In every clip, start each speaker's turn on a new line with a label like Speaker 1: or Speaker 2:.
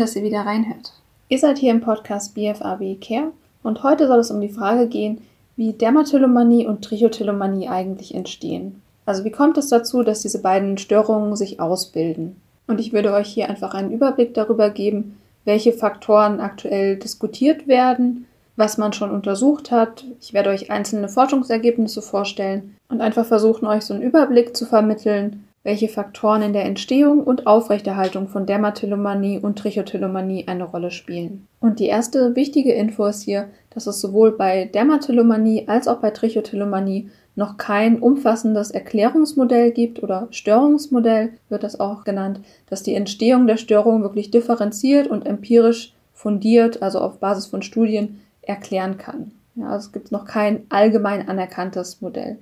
Speaker 1: Dass ihr wieder reinhört. Ihr seid hier im Podcast BFAB Care und heute soll es um die Frage gehen, wie Dermatillomanie und Trichotillomanie eigentlich entstehen. Also wie kommt es dazu, dass diese beiden Störungen sich ausbilden? Und ich würde euch hier einfach einen Überblick darüber geben, welche Faktoren aktuell diskutiert werden, was man schon untersucht hat. Ich werde euch einzelne Forschungsergebnisse vorstellen und einfach versuchen, euch so einen Überblick zu vermitteln, welche Faktoren in der Entstehung und Aufrechterhaltung von Dermatillomanie und Trichotillomanie eine Rolle spielen. Und die erste wichtige Info ist hier, dass es sowohl bei Dermatillomanie als auch bei Trichotillomanie noch kein umfassendes Erklärungsmodell gibt oder Störungsmodell wird das auch genannt, das die Entstehung der Störung wirklich differenziert und empirisch fundiert, also auf Basis von Studien, erklären kann. Ja, also es gibt noch kein allgemein anerkanntes Modell.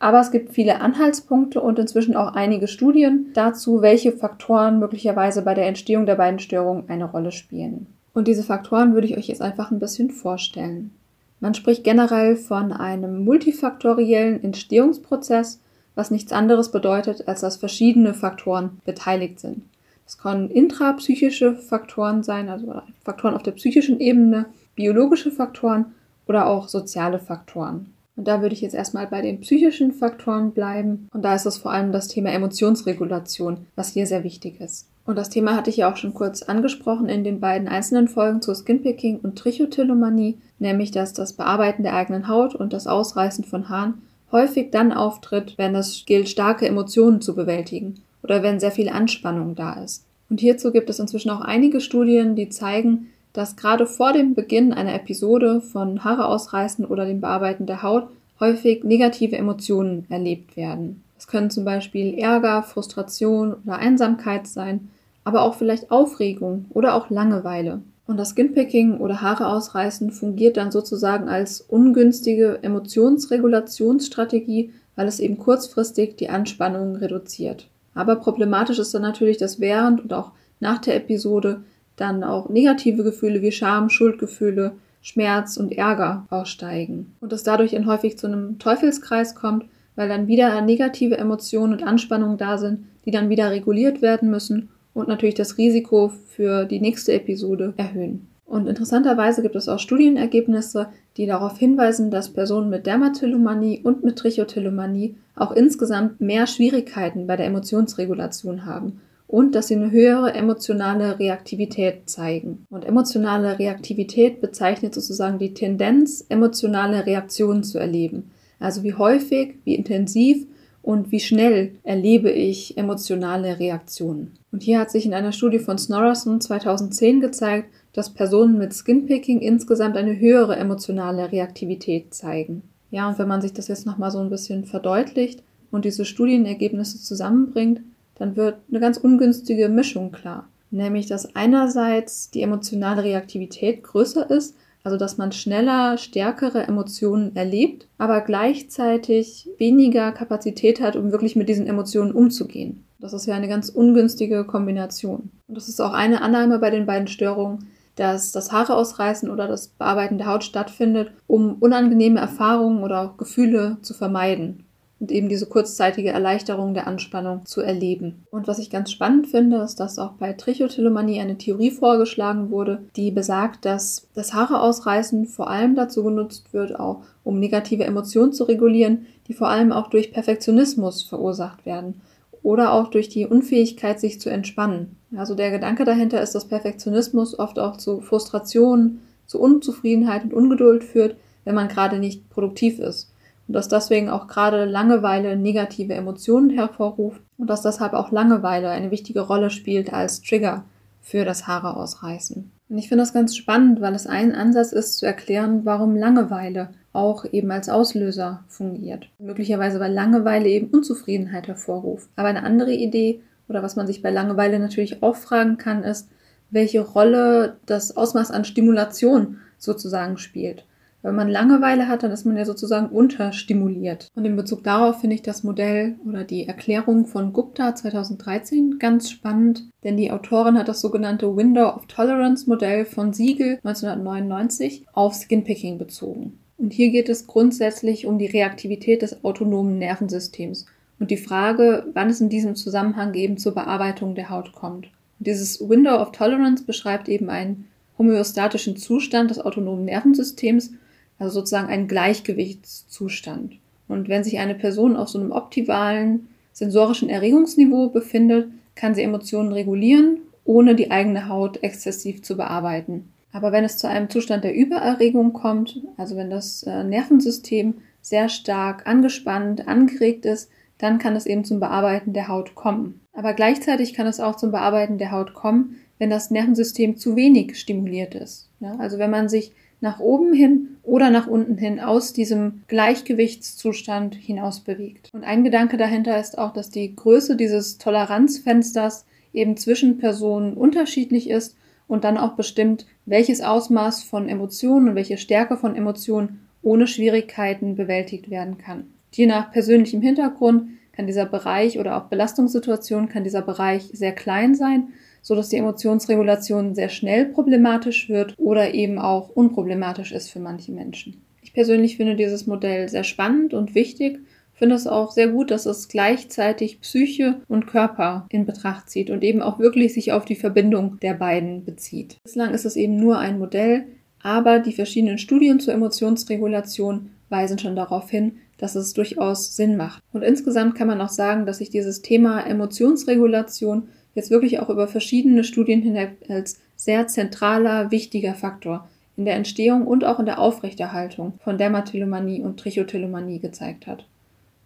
Speaker 1: Aber es gibt viele Anhaltspunkte und inzwischen auch einige Studien dazu, welche Faktoren möglicherweise bei der Entstehung der beiden Störungen eine Rolle spielen. Und diese Faktoren würde ich euch jetzt einfach ein bisschen vorstellen. Man spricht generell von einem multifaktoriellen Entstehungsprozess, was nichts anderes bedeutet, als dass verschiedene Faktoren beteiligt sind. Es können intrapsychische Faktoren sein, also Faktoren auf der psychischen Ebene, biologische Faktoren oder auch soziale Faktoren. Und da würde ich jetzt erstmal bei den psychischen Faktoren bleiben. Und da ist es vor allem das Thema Emotionsregulation, was hier sehr wichtig ist. Und das Thema hatte ich ja auch schon kurz angesprochen in den beiden einzelnen Folgen zu Skinpicking und Trichotillomanie, nämlich dass das Bearbeiten der eigenen Haut und das Ausreißen von Haaren häufig dann auftritt, wenn es gilt, starke Emotionen zu bewältigen oder wenn sehr viel Anspannung da ist. Und hierzu gibt es inzwischen auch einige Studien, die zeigen, dass gerade vor dem Beginn einer Episode von Haare ausreißen oder dem Bearbeiten der Haut häufig negative Emotionen erlebt werden. Es können zum Beispiel Ärger, Frustration oder Einsamkeit sein, aber auch vielleicht Aufregung oder auch Langeweile. Und das Skinpicking oder Haare ausreißen fungiert dann sozusagen als ungünstige Emotionsregulationsstrategie, weil es eben kurzfristig die Anspannung reduziert. Aber problematisch ist dann natürlich, dass während und auch nach der Episode dann auch negative Gefühle wie Scham, Schuldgefühle, Schmerz und Ärger aussteigen. Und es dadurch dann häufig zu einem Teufelskreis kommt, weil dann wieder negative Emotionen und Anspannungen da sind, die dann wieder reguliert werden müssen und natürlich das Risiko für die nächste Episode erhöhen. Und interessanterweise gibt es auch Studienergebnisse, die darauf hinweisen, dass Personen mit Dermatillomanie und mit Trichotillomanie auch insgesamt mehr Schwierigkeiten bei der Emotionsregulation haben und dass sie eine höhere emotionale Reaktivität zeigen. Und emotionale Reaktivität bezeichnet sozusagen die Tendenz, emotionale Reaktionen zu erleben. Also wie häufig, wie intensiv und wie schnell erlebe ich emotionale Reaktionen. Und hier hat sich in einer Studie von Snorrason 2010 gezeigt, dass Personen mit Skinpicking insgesamt eine höhere emotionale Reaktivität zeigen. Ja, und wenn man sich das jetzt nochmal so ein bisschen verdeutlicht und diese Studienergebnisse zusammenbringt, dann wird eine ganz ungünstige Mischung klar. Nämlich, dass einerseits die emotionale Reaktivität größer ist, also dass man schneller stärkere Emotionen erlebt, aber gleichzeitig weniger Kapazität hat, um wirklich mit diesen Emotionen umzugehen. Das ist ja eine ganz ungünstige Kombination. Und das ist auch eine Annahme bei den beiden Störungen, dass das Haare ausreißen oder das Bearbeiten der Haut stattfindet, um unangenehme Erfahrungen oder auch Gefühle zu vermeiden und eben diese kurzzeitige Erleichterung der Anspannung zu erleben. Und was ich ganz spannend finde, ist, dass auch bei Trichotillomanie eine Theorie vorgeschlagen wurde, die besagt, dass das Haare ausreißen vor allem dazu genutzt wird, auch um negative Emotionen zu regulieren, die vor allem auch durch Perfektionismus verursacht werden oder auch durch die Unfähigkeit, sich zu entspannen. Also der Gedanke dahinter ist, dass Perfektionismus oft auch zu Frustration, zu Unzufriedenheit und Ungeduld führt, wenn man gerade nicht produktiv ist und dass deswegen auch gerade Langeweile negative Emotionen hervorruft und dass deshalb auch Langeweile eine wichtige Rolle spielt als Trigger für das Haare ausreißen. Und ich finde das ganz spannend, weil es ein Ansatz ist zu erklären, warum Langeweile auch eben als Auslöser fungiert. Möglicherweise weil Langeweile eben Unzufriedenheit hervorruft. Aber eine andere Idee oder was man sich bei Langeweile natürlich auch fragen kann, ist, welche Rolle das Ausmaß an Stimulation sozusagen spielt. Wenn man Langeweile hat, dann ist man ja sozusagen unterstimuliert. Und in Bezug darauf finde ich das Modell oder die Erklärung von Gupta 2013 ganz spannend, denn die Autorin hat das sogenannte Window of Tolerance Modell von Siegel 1999 auf Skinpicking bezogen. Und hier geht es grundsätzlich um die Reaktivität des autonomen Nervensystems und die Frage, wann es in diesem Zusammenhang eben zur Bearbeitung der Haut kommt. Und dieses Window of Tolerance beschreibt eben einen homöostatischen Zustand des autonomen Nervensystems, also sozusagen einen Gleichgewichtszustand. Und wenn sich eine Person auf so einem optimalen sensorischen Erregungsniveau befindet, kann sie Emotionen regulieren, ohne die eigene Haut exzessiv zu bearbeiten. Aber wenn es zu einem Zustand der Übererregung kommt, also wenn das äh, Nervensystem sehr stark angespannt, angeregt ist, dann kann es eben zum Bearbeiten der Haut kommen. Aber gleichzeitig kann es auch zum Bearbeiten der Haut kommen, wenn das Nervensystem zu wenig stimuliert ist. Ja, also wenn man sich nach oben hin oder nach unten hin aus diesem Gleichgewichtszustand hinaus bewegt. Und ein Gedanke dahinter ist auch, dass die Größe dieses Toleranzfensters eben zwischen Personen unterschiedlich ist und dann auch bestimmt, welches Ausmaß von Emotionen und welche Stärke von Emotionen ohne Schwierigkeiten bewältigt werden kann. Je nach persönlichem Hintergrund kann dieser Bereich oder auch Belastungssituation kann dieser Bereich sehr klein sein, so dass die Emotionsregulation sehr schnell problematisch wird oder eben auch unproblematisch ist für manche Menschen. Ich persönlich finde dieses Modell sehr spannend und wichtig finde es auch sehr gut, dass es gleichzeitig Psyche und Körper in Betracht zieht und eben auch wirklich sich auf die Verbindung der beiden bezieht. Bislang ist es eben nur ein Modell, aber die verschiedenen Studien zur Emotionsregulation weisen schon darauf hin, dass es durchaus Sinn macht. Und insgesamt kann man auch sagen, dass sich dieses Thema Emotionsregulation jetzt wirklich auch über verschiedene Studien hinweg als sehr zentraler, wichtiger Faktor in der Entstehung und auch in der Aufrechterhaltung von Dermatillomanie und Trichotillomanie gezeigt hat.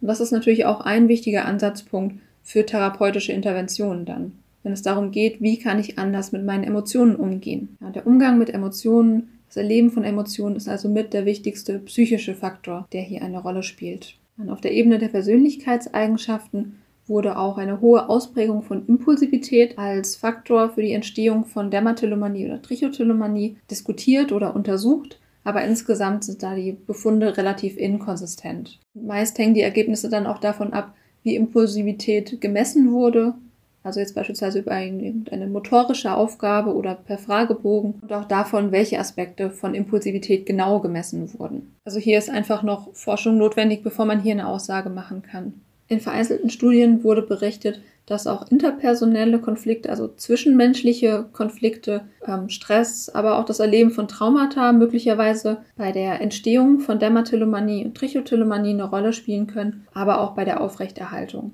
Speaker 1: Und das ist natürlich auch ein wichtiger Ansatzpunkt für therapeutische Interventionen dann, wenn es darum geht, wie kann ich anders mit meinen Emotionen umgehen. Ja, der Umgang mit Emotionen, das Erleben von Emotionen ist also mit der wichtigste psychische Faktor, der hier eine Rolle spielt. Und auf der Ebene der Persönlichkeitseigenschaften wurde auch eine hohe Ausprägung von Impulsivität als Faktor für die Entstehung von Dermatillomanie oder Trichotillomanie diskutiert oder untersucht aber insgesamt sind da die Befunde relativ inkonsistent. Meist hängen die Ergebnisse dann auch davon ab, wie Impulsivität gemessen wurde, also jetzt beispielsweise über eine motorische Aufgabe oder per Fragebogen und auch davon, welche Aspekte von Impulsivität genau gemessen wurden. Also hier ist einfach noch Forschung notwendig, bevor man hier eine Aussage machen kann. In vereinzelten Studien wurde berichtet, dass auch interpersonelle Konflikte, also zwischenmenschliche Konflikte, ähm, Stress, aber auch das Erleben von Traumata möglicherweise bei der Entstehung von Dermatillomanie und Trichotillomanie eine Rolle spielen können, aber auch bei der Aufrechterhaltung.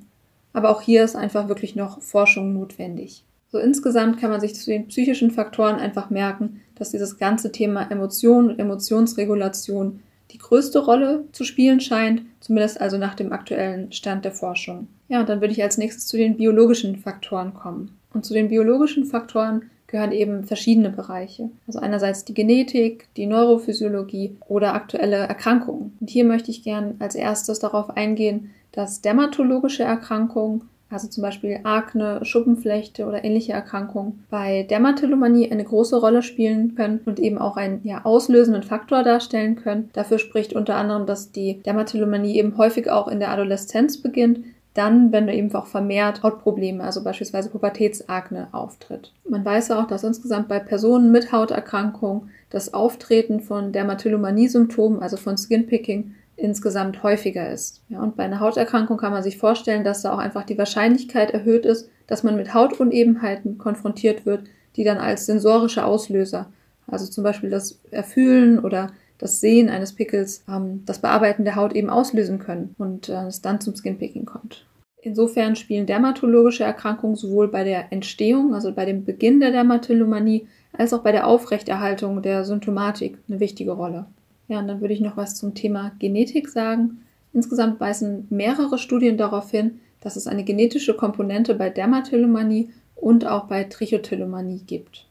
Speaker 1: Aber auch hier ist einfach wirklich noch Forschung notwendig. So insgesamt kann man sich zu den psychischen Faktoren einfach merken, dass dieses ganze Thema Emotion und Emotionsregulation die größte Rolle zu spielen scheint, zumindest also nach dem aktuellen Stand der Forschung. Ja, und dann würde ich als nächstes zu den biologischen Faktoren kommen. Und zu den biologischen Faktoren gehören eben verschiedene Bereiche. Also einerseits die Genetik, die Neurophysiologie oder aktuelle Erkrankungen. Und hier möchte ich gern als erstes darauf eingehen, dass dermatologische Erkrankungen also zum Beispiel Akne, Schuppenflechte oder ähnliche Erkrankungen, bei Dermatillomanie eine große Rolle spielen können und eben auch einen ja, auslösenden Faktor darstellen können. Dafür spricht unter anderem, dass die Dermatillomanie eben häufig auch in der Adoleszenz beginnt, dann, wenn eben auch vermehrt Hautprobleme, also beispielsweise Pubertätsakne auftritt. Man weiß auch, dass insgesamt bei Personen mit Hauterkrankung das Auftreten von Dermatillomanie-Symptomen, also von Skinpicking, insgesamt häufiger ist. Ja, und bei einer Hauterkrankung kann man sich vorstellen, dass da auch einfach die Wahrscheinlichkeit erhöht ist, dass man mit Hautunebenheiten konfrontiert wird, die dann als sensorische Auslöser, also zum Beispiel das Erfühlen oder das Sehen eines Pickels, ähm, das Bearbeiten der Haut eben auslösen können und äh, es dann zum Skinpicking kommt. Insofern spielen dermatologische Erkrankungen sowohl bei der Entstehung, also bei dem Beginn der Dermatillomanie, als auch bei der Aufrechterhaltung der Symptomatik eine wichtige Rolle. Ja, und dann würde ich noch was zum Thema Genetik sagen. Insgesamt weisen mehrere Studien darauf hin, dass es eine genetische Komponente bei Dermatillomanie und auch bei Trichotillomanie gibt.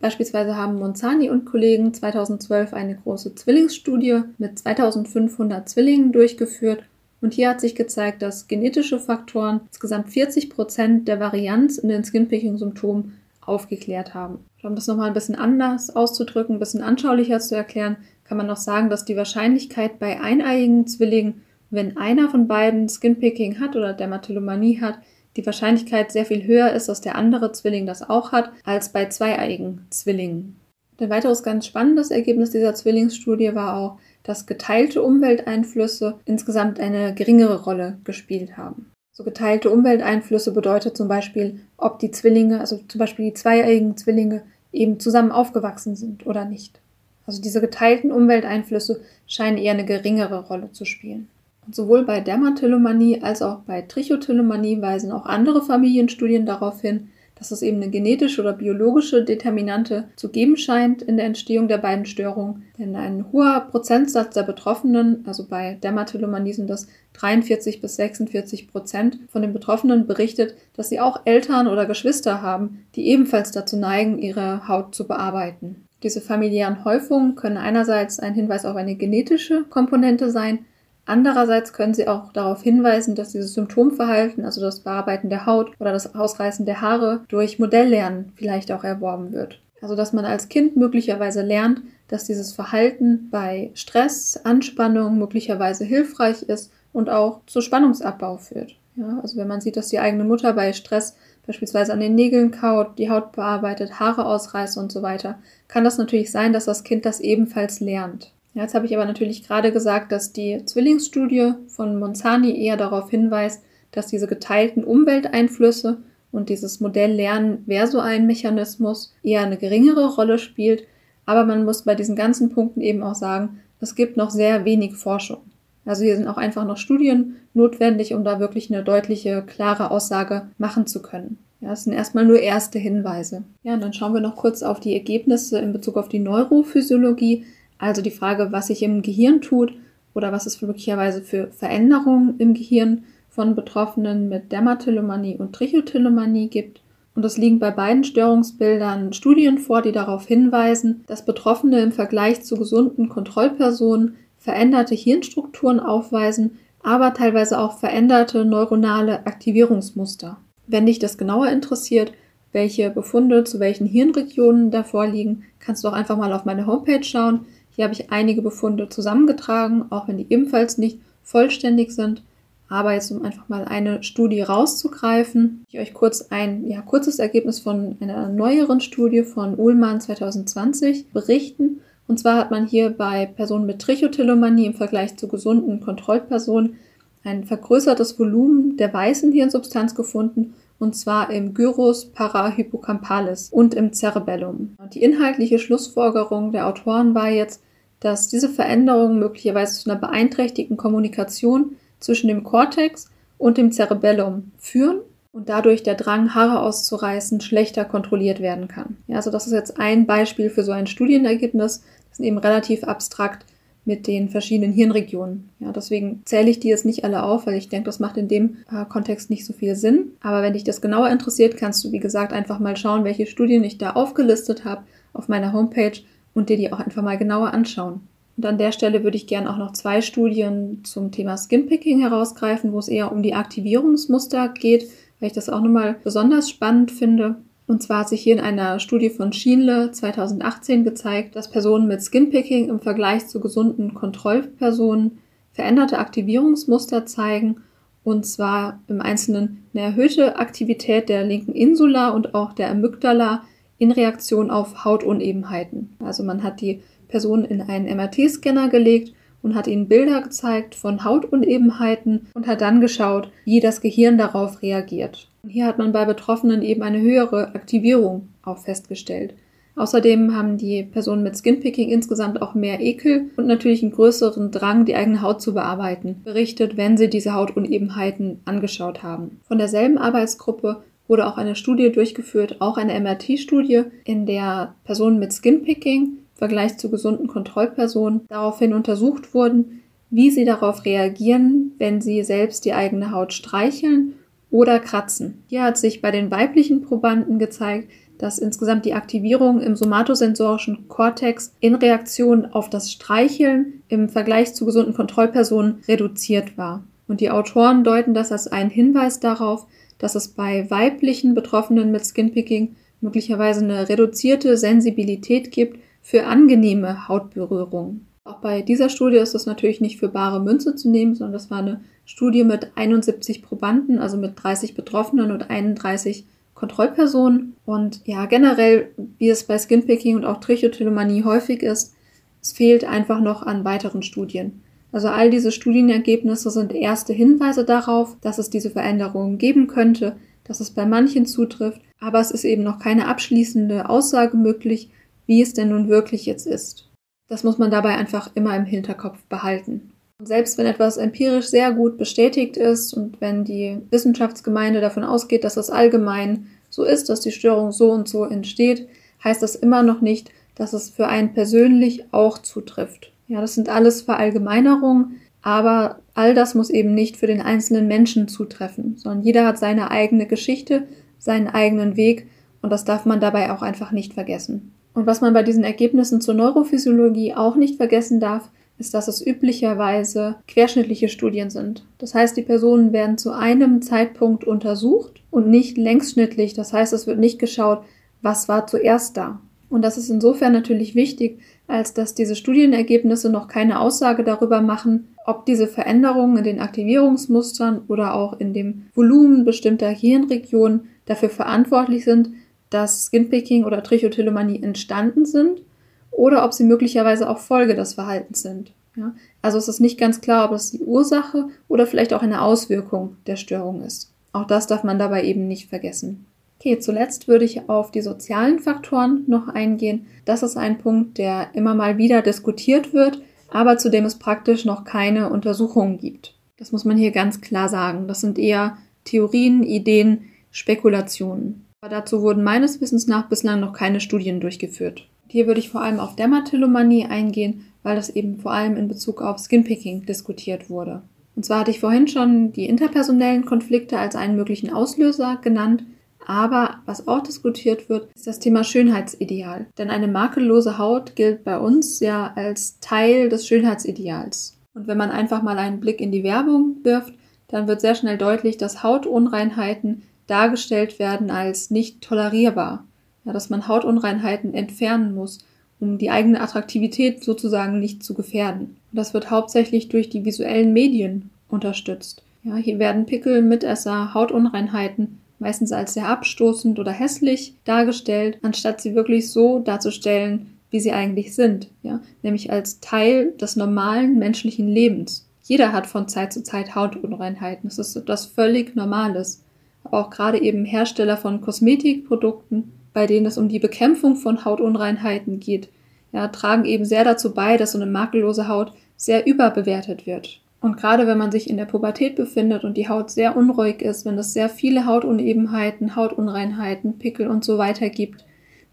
Speaker 1: Beispielsweise haben Monzani und Kollegen 2012 eine große Zwillingsstudie mit 2500 Zwillingen durchgeführt und hier hat sich gezeigt, dass genetische Faktoren insgesamt 40 Prozent der Varianz in den Skinpicking-Symptomen aufgeklärt haben. Um das nochmal ein bisschen anders auszudrücken, ein bisschen anschaulicher zu erklären, kann man noch sagen, dass die Wahrscheinlichkeit bei eineiigen Zwillingen, wenn einer von beiden Skinpicking hat oder Dermatillomanie hat, die Wahrscheinlichkeit sehr viel höher ist, dass der andere Zwilling das auch hat, als bei zweieiigen Zwillingen. Ein weiteres ganz spannendes Ergebnis dieser Zwillingsstudie war auch, dass geteilte Umwelteinflüsse insgesamt eine geringere Rolle gespielt haben. So geteilte Umwelteinflüsse bedeutet zum Beispiel, ob die Zwillinge, also zum Beispiel die zweieigen Zwillinge, eben zusammen aufgewachsen sind oder nicht. Also diese geteilten Umwelteinflüsse scheinen eher eine geringere Rolle zu spielen. Und sowohl bei Dermatillomanie als auch bei Trichotillomanie weisen auch andere Familienstudien darauf hin, dass es eben eine genetische oder biologische Determinante zu geben scheint in der Entstehung der beiden Störungen. Denn ein hoher Prozentsatz der Betroffenen, also bei Dermatillomanie sind das 43 bis 46 Prozent von den Betroffenen berichtet, dass sie auch Eltern oder Geschwister haben, die ebenfalls dazu neigen, ihre Haut zu bearbeiten. Diese familiären Häufungen können einerseits ein Hinweis auf eine genetische Komponente sein, Andererseits können sie auch darauf hinweisen, dass dieses Symptomverhalten, also das Bearbeiten der Haut oder das Ausreißen der Haare, durch Modelllernen vielleicht auch erworben wird. Also dass man als Kind möglicherweise lernt, dass dieses Verhalten bei Stress, Anspannung möglicherweise hilfreich ist und auch zu Spannungsabbau führt. Ja, also wenn man sieht, dass die eigene Mutter bei Stress beispielsweise an den Nägeln kaut, die Haut bearbeitet, Haare ausreißt und so weiter, kann das natürlich sein, dass das Kind das ebenfalls lernt. Jetzt habe ich aber natürlich gerade gesagt, dass die Zwillingsstudie von Monzani eher darauf hinweist, dass diese geteilten Umwelteinflüsse und dieses Modell Lernen so ein Mechanismus eher eine geringere Rolle spielt. Aber man muss bei diesen ganzen Punkten eben auch sagen, es gibt noch sehr wenig Forschung. Also hier sind auch einfach noch Studien notwendig, um da wirklich eine deutliche, klare Aussage machen zu können. Ja, das sind erstmal nur erste Hinweise. Ja, und dann schauen wir noch kurz auf die Ergebnisse in Bezug auf die Neurophysiologie. Also die Frage, was sich im Gehirn tut oder was es möglicherweise für Veränderungen im Gehirn von Betroffenen mit Dermatillomanie und Trichotillomanie gibt. Und es liegen bei beiden Störungsbildern Studien vor, die darauf hinweisen, dass Betroffene im Vergleich zu gesunden Kontrollpersonen veränderte Hirnstrukturen aufweisen, aber teilweise auch veränderte neuronale Aktivierungsmuster. Wenn dich das genauer interessiert, welche Befunde zu welchen Hirnregionen da vorliegen, kannst du auch einfach mal auf meine Homepage schauen. Hier habe ich einige Befunde zusammengetragen, auch wenn die ebenfalls nicht vollständig sind. Aber jetzt, um einfach mal eine Studie rauszugreifen, ich euch kurz ein ja, kurzes Ergebnis von einer neueren Studie von Uhlmann 2020 berichten. Und zwar hat man hier bei Personen mit Trichotillomanie im Vergleich zu gesunden Kontrollpersonen ein vergrößertes Volumen der weißen Hirnsubstanz gefunden, und zwar im Gyrus parahippocampalis und im Cerebellum. Die inhaltliche Schlussfolgerung der Autoren war jetzt, dass diese Veränderungen möglicherweise zu einer beeinträchtigten Kommunikation zwischen dem Kortex und dem Cerebellum führen und dadurch der Drang, Haare auszureißen, schlechter kontrolliert werden kann. Ja, also das ist jetzt ein Beispiel für so ein Studienergebnis. Ist eben relativ abstrakt mit den verschiedenen Hirnregionen. Ja, deswegen zähle ich die jetzt nicht alle auf, weil ich denke, das macht in dem äh, Kontext nicht so viel Sinn. Aber wenn dich das genauer interessiert, kannst du, wie gesagt, einfach mal schauen, welche Studien ich da aufgelistet habe auf meiner Homepage und dir die auch einfach mal genauer anschauen. Und an der Stelle würde ich gerne auch noch zwei Studien zum Thema Skinpicking herausgreifen, wo es eher um die Aktivierungsmuster geht, weil ich das auch nochmal besonders spannend finde. Und zwar hat sich hier in einer Studie von Schienle 2018 gezeigt, dass Personen mit Skinpicking im Vergleich zu gesunden Kontrollpersonen veränderte Aktivierungsmuster zeigen und zwar im Einzelnen eine erhöhte Aktivität der linken Insula und auch der Amygdala in Reaktion auf Hautunebenheiten. Also man hat die Personen in einen MRT-Scanner gelegt und hat ihnen Bilder gezeigt von Hautunebenheiten und hat dann geschaut, wie das Gehirn darauf reagiert. Hier hat man bei Betroffenen eben eine höhere Aktivierung auch festgestellt. Außerdem haben die Personen mit Skinpicking insgesamt auch mehr Ekel und natürlich einen größeren Drang, die eigene Haut zu bearbeiten, berichtet, wenn sie diese Hautunebenheiten angeschaut haben. Von derselben Arbeitsgruppe wurde auch eine Studie durchgeführt, auch eine MRT-Studie, in der Personen mit Skinpicking Vergleich zu gesunden Kontrollpersonen daraufhin untersucht wurden, wie sie darauf reagieren, wenn sie selbst die eigene Haut streicheln oder kratzen. Hier hat sich bei den weiblichen Probanden gezeigt, dass insgesamt die Aktivierung im somatosensorischen Kortex in Reaktion auf das Streicheln im Vergleich zu gesunden Kontrollpersonen reduziert war. Und die Autoren deuten das als einen Hinweis darauf, dass es bei weiblichen Betroffenen mit Skinpicking möglicherweise eine reduzierte Sensibilität gibt für angenehme Hautberührung. Auch bei dieser Studie ist das natürlich nicht für bare Münze zu nehmen, sondern das war eine Studie mit 71 Probanden, also mit 30 Betroffenen und 31 Kontrollpersonen. Und ja, generell, wie es bei Skinpicking und auch Trichotillomanie häufig ist, es fehlt einfach noch an weiteren Studien. Also all diese Studienergebnisse sind erste Hinweise darauf, dass es diese Veränderungen geben könnte, dass es bei manchen zutrifft, aber es ist eben noch keine abschließende Aussage möglich, wie es denn nun wirklich jetzt ist. Das muss man dabei einfach immer im Hinterkopf behalten. Und selbst wenn etwas empirisch sehr gut bestätigt ist und wenn die Wissenschaftsgemeinde davon ausgeht, dass es allgemein so ist, dass die Störung so und so entsteht, heißt das immer noch nicht, dass es für einen persönlich auch zutrifft. Ja, das sind alles Verallgemeinerungen, aber all das muss eben nicht für den einzelnen Menschen zutreffen, sondern jeder hat seine eigene Geschichte, seinen eigenen Weg und das darf man dabei auch einfach nicht vergessen. Und was man bei diesen Ergebnissen zur Neurophysiologie auch nicht vergessen darf, ist, dass es üblicherweise querschnittliche Studien sind. Das heißt, die Personen werden zu einem Zeitpunkt untersucht und nicht längsschnittlich. Das heißt, es wird nicht geschaut, was war zuerst da. Und das ist insofern natürlich wichtig, als dass diese Studienergebnisse noch keine Aussage darüber machen, ob diese Veränderungen in den Aktivierungsmustern oder auch in dem Volumen bestimmter Hirnregionen dafür verantwortlich sind, dass Skinpicking oder Trichotillomanie entstanden sind oder ob sie möglicherweise auch Folge des Verhaltens sind. Ja? Also es ist nicht ganz klar, ob es die Ursache oder vielleicht auch eine Auswirkung der Störung ist. Auch das darf man dabei eben nicht vergessen. Okay, zuletzt würde ich auf die sozialen Faktoren noch eingehen. Das ist ein Punkt, der immer mal wieder diskutiert wird, aber zu dem es praktisch noch keine Untersuchungen gibt. Das muss man hier ganz klar sagen. Das sind eher Theorien, Ideen, Spekulationen. Aber dazu wurden meines Wissens nach bislang noch keine Studien durchgeführt. Hier würde ich vor allem auf Dermatillomanie eingehen, weil das eben vor allem in Bezug auf Skinpicking diskutiert wurde. Und zwar hatte ich vorhin schon die interpersonellen Konflikte als einen möglichen Auslöser genannt. Aber was auch diskutiert wird, ist das Thema Schönheitsideal. Denn eine makellose Haut gilt bei uns ja als Teil des Schönheitsideals. Und wenn man einfach mal einen Blick in die Werbung wirft, dann wird sehr schnell deutlich, dass Hautunreinheiten dargestellt werden als nicht tolerierbar. Ja, dass man Hautunreinheiten entfernen muss, um die eigene Attraktivität sozusagen nicht zu gefährden. Und das wird hauptsächlich durch die visuellen Medien unterstützt. Ja, hier werden Pickel, Mitesser, Hautunreinheiten meistens als sehr abstoßend oder hässlich dargestellt, anstatt sie wirklich so darzustellen, wie sie eigentlich sind, ja, nämlich als Teil des normalen menschlichen Lebens. Jeder hat von Zeit zu Zeit Hautunreinheiten. Das ist etwas völlig Normales. Auch gerade eben Hersteller von Kosmetikprodukten, bei denen es um die Bekämpfung von Hautunreinheiten geht, ja, tragen eben sehr dazu bei, dass so eine makellose Haut sehr überbewertet wird. Und gerade wenn man sich in der Pubertät befindet und die Haut sehr unruhig ist, wenn es sehr viele Hautunebenheiten, Hautunreinheiten, Pickel und so weiter gibt,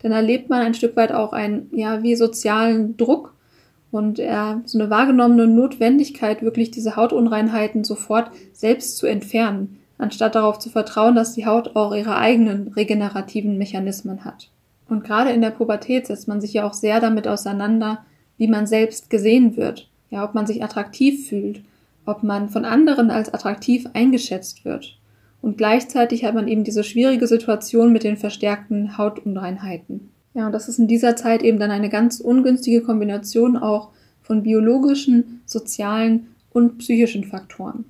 Speaker 1: dann erlebt man ein Stück weit auch einen, ja, wie sozialen Druck und äh, so eine wahrgenommene Notwendigkeit, wirklich diese Hautunreinheiten sofort selbst zu entfernen, anstatt darauf zu vertrauen, dass die Haut auch ihre eigenen regenerativen Mechanismen hat. Und gerade in der Pubertät setzt man sich ja auch sehr damit auseinander, wie man selbst gesehen wird, ja, ob man sich attraktiv fühlt ob man von anderen als attraktiv eingeschätzt wird. Und gleichzeitig hat man eben diese schwierige Situation mit den verstärkten Hautunreinheiten. Ja, und das ist in dieser Zeit eben dann eine ganz ungünstige Kombination auch von biologischen, sozialen und psychischen Faktoren.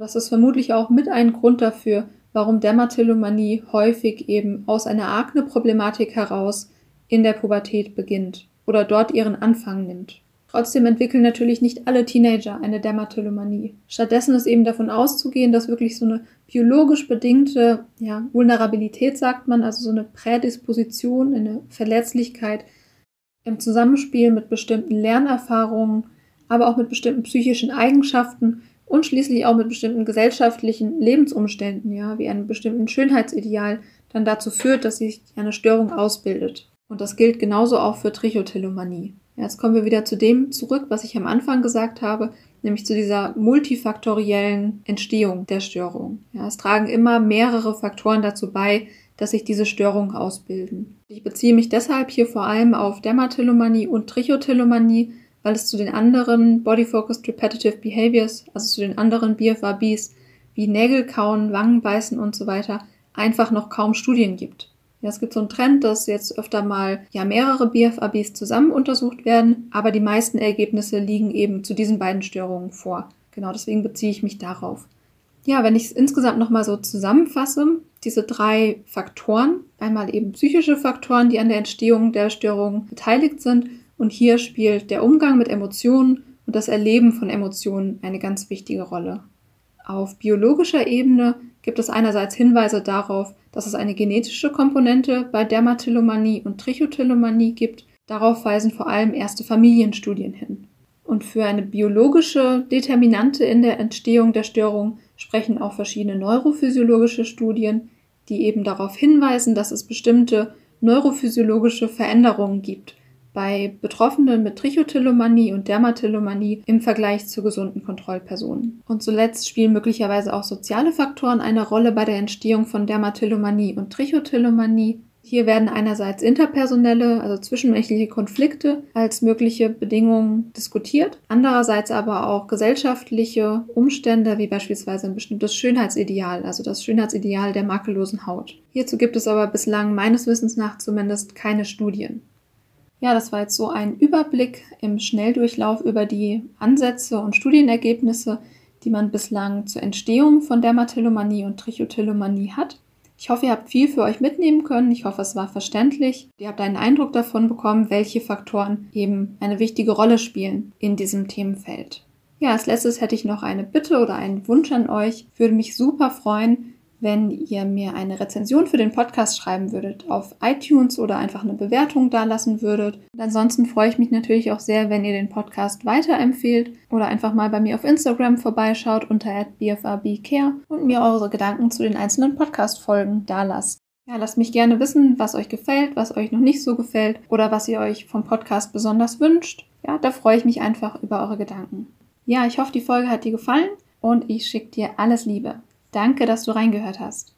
Speaker 1: Das ist vermutlich auch mit ein Grund dafür, warum Dermatillomanie häufig eben aus einer Akne-Problematik heraus in der Pubertät beginnt oder dort ihren Anfang nimmt. Trotzdem entwickeln natürlich nicht alle Teenager eine Dermatillomanie. Stattdessen ist eben davon auszugehen, dass wirklich so eine biologisch bedingte ja, Vulnerabilität, sagt man, also so eine Prädisposition, eine Verletzlichkeit im Zusammenspiel mit bestimmten Lernerfahrungen, aber auch mit bestimmten psychischen Eigenschaften und schließlich auch mit bestimmten gesellschaftlichen Lebensumständen, ja, wie einem bestimmten Schönheitsideal, dann dazu führt, dass sich eine Störung ausbildet. Und das gilt genauso auch für Trichotillomanie. Jetzt kommen wir wieder zu dem zurück, was ich am Anfang gesagt habe, nämlich zu dieser multifaktoriellen Entstehung der Störung. Ja, es tragen immer mehrere Faktoren dazu bei, dass sich diese Störungen ausbilden. Ich beziehe mich deshalb hier vor allem auf Dermatillomanie und Trichotillomanie, weil es zu den anderen Body-Focused Repetitive Behaviors, also zu den anderen BFRBs wie Nägelkauen, Wangenbeißen und so weiter, einfach noch kaum Studien gibt. Ja, es gibt so einen Trend, dass jetzt öfter mal ja mehrere BFABs zusammen untersucht werden, aber die meisten Ergebnisse liegen eben zu diesen beiden Störungen vor. Genau deswegen beziehe ich mich darauf. Ja, wenn ich es insgesamt nochmal so zusammenfasse, diese drei Faktoren, einmal eben psychische Faktoren, die an der Entstehung der Störung beteiligt sind, und hier spielt der Umgang mit Emotionen und das Erleben von Emotionen eine ganz wichtige Rolle. Auf biologischer Ebene gibt es einerseits Hinweise darauf, dass es eine genetische Komponente bei Dermatillomanie und Trichotillomanie gibt. Darauf weisen vor allem erste Familienstudien hin. Und für eine biologische Determinante in der Entstehung der Störung sprechen auch verschiedene neurophysiologische Studien, die eben darauf hinweisen, dass es bestimmte neurophysiologische Veränderungen gibt bei Betroffenen mit Trichotillomanie und Dermatillomanie im Vergleich zu gesunden Kontrollpersonen. Und zuletzt spielen möglicherweise auch soziale Faktoren eine Rolle bei der Entstehung von Dermatillomanie und Trichotillomanie. Hier werden einerseits interpersonelle, also zwischenmenschliche Konflikte als mögliche Bedingungen diskutiert, andererseits aber auch gesellschaftliche Umstände, wie beispielsweise ein bestimmtes Schönheitsideal, also das Schönheitsideal der makellosen Haut. Hierzu gibt es aber bislang meines Wissens nach zumindest keine Studien. Ja, das war jetzt so ein Überblick im Schnelldurchlauf über die Ansätze und Studienergebnisse, die man bislang zur Entstehung von Dermatillomanie und Trichotillomanie hat. Ich hoffe, ihr habt viel für euch mitnehmen können. Ich hoffe, es war verständlich. Ihr habt einen Eindruck davon bekommen, welche Faktoren eben eine wichtige Rolle spielen in diesem Themenfeld. Ja, als letztes hätte ich noch eine Bitte oder einen Wunsch an euch. Würde mich super freuen, wenn ihr mir eine Rezension für den Podcast schreiben würdet auf iTunes oder einfach eine Bewertung dalassen würdet. Und ansonsten freue ich mich natürlich auch sehr, wenn ihr den Podcast weiterempfehlt oder einfach mal bei mir auf Instagram vorbeischaut unter bfrbcare und mir eure Gedanken zu den einzelnen Podcast-Folgen dalasst. Ja, lasst mich gerne wissen, was euch gefällt, was euch noch nicht so gefällt oder was ihr euch vom Podcast besonders wünscht. Ja, da freue ich mich einfach über eure Gedanken. Ja, ich hoffe, die Folge hat dir gefallen und ich schicke dir alles Liebe. Danke, dass du reingehört hast.